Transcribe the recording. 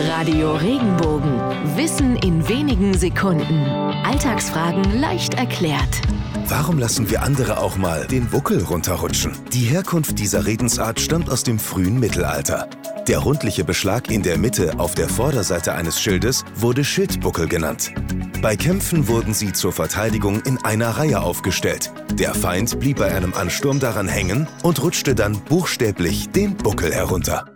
Radio Regenbogen. Wissen in wenigen Sekunden. Alltagsfragen leicht erklärt. Warum lassen wir andere auch mal den Buckel runterrutschen? Die Herkunft dieser Redensart stammt aus dem frühen Mittelalter. Der rundliche Beschlag in der Mitte auf der Vorderseite eines Schildes wurde Schildbuckel genannt. Bei Kämpfen wurden sie zur Verteidigung in einer Reihe aufgestellt. Der Feind blieb bei einem Ansturm daran hängen und rutschte dann buchstäblich den Buckel herunter.